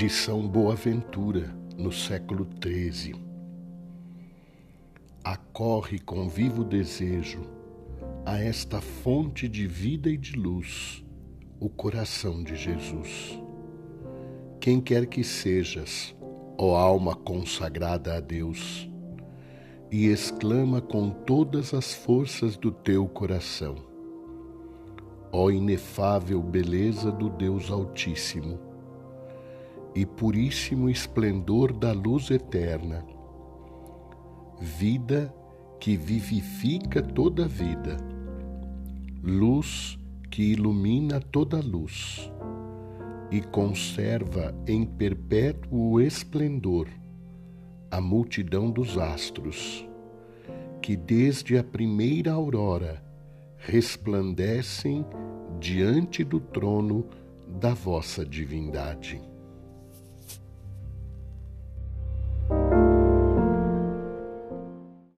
de São Boaventura, no século XIII. Acorre com vivo desejo a esta fonte de vida e de luz, o coração de Jesus. Quem quer que sejas, ó alma consagrada a Deus, e exclama com todas as forças do teu coração: Ó inefável beleza do Deus Altíssimo! E puríssimo esplendor da luz eterna, vida que vivifica toda vida, luz que ilumina toda luz e conserva em perpétuo esplendor a multidão dos astros, que desde a primeira aurora resplandecem diante do trono da vossa divindade.